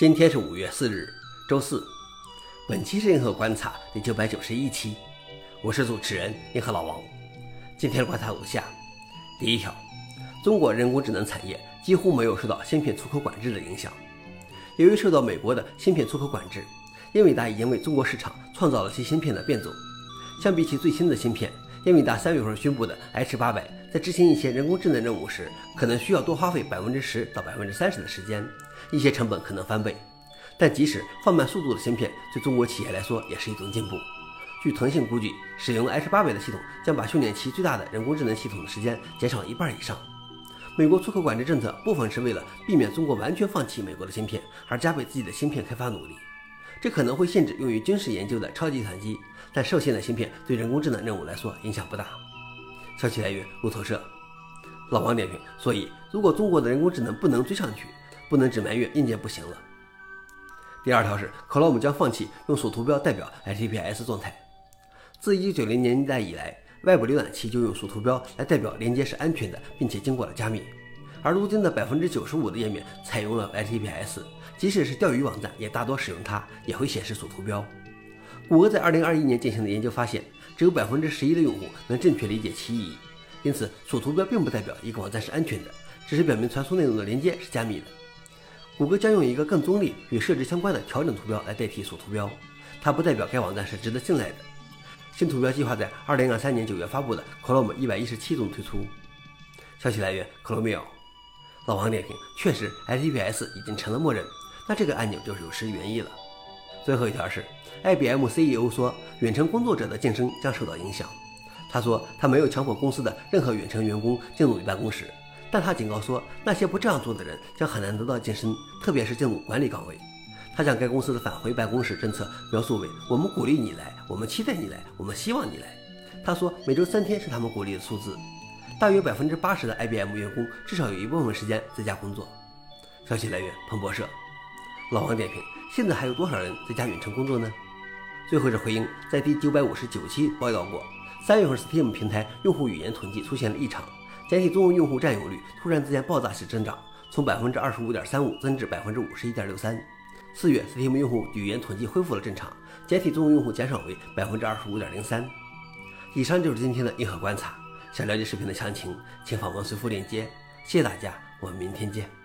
今天是五月四日，周四。本期是银河观察第九百九十一期，我是主持人银河老王。今天观察如下：第一条，中国人工智能产业几乎没有受到芯片出口管制的影响。由于受到美国的芯片出口管制，英伟达已经为中国市场创造了其芯片的变种。相比起最新的芯片，英伟达三月份宣布的 H 八百，在执行一些人工智能任务时，可能需要多花费百分之十到百分之三十的时间。一些成本可能翻倍，但即使放慢速度的芯片，对中国企业来说也是一种进步。据腾讯估计，使用 H 八百的系统将把训练期最大的人工智能系统的时间减少一半以上。美国出口管制政策部分是为了避免中国完全放弃美国的芯片，而加倍自己的芯片开发努力。这可能会限制用于军事研究的超级计算机，但受限的芯片对人工智能任务来说影响不大。消息来源：路透社。老王点评：所以，如果中国的人工智能不能追上去，不能只埋怨硬件不行了。第二条是，Chrome 将放弃用锁图标代表 HTTPS 状态。自1990年代以来外部浏览器就用锁图标来代表连接是安全的，并且经过了加密。而如今的百分之九十五的页面采用了 HTTPS，即使是钓鱼网站也大多使用它，也会显示锁图标。谷歌在2021年进行的研究发现，只有百分之十一的用户能正确理解其意义。因此，锁图标并不代表一个网站是安全的，只是表明传输内容的连接是加密的。谷歌将用一个更中立、与设置相关的调整图标来代替锁图标，它不代表该网站是值得信赖的。新图标计划在2023年9月发布的 Chrome 117中推出。消息来源：Chrome。老王点评：确实，HTTPS 已经成了默认，那这个按钮就是有失原意了。最后一条是，IBM CEO 说，远程工作者的晋升将受到影响。他说，他没有强迫公司的任何远程员工进入办公室。但他警告说，那些不这样做的人将很难得到晋升，特别是进入管理岗位。他将该公司的返回办公室政策描述为：“我们鼓励你来，我们期待你来，我们希望你来。”他说，每周三天是他们鼓励的数字。大约百分之八十的 IBM 员工至少有一部分时间在家工作。消息来源：彭博社。老王点评：现在还有多少人在家远程工作呢？最后是回应，在第九百五十九期报道过，三月份 Steam 平台用户语言统计出现了异常。简体中文用户占有率突然之间爆炸式增长，从百分之二十五点三五增至百分之五十一点六三。四月，Steam 用户语言统计恢复了正常，简体中文用户减少为百分之二十五点零三。以上就是今天的硬核观察。想了解视频的详情，请访问随附链接。谢谢大家，我们明天见。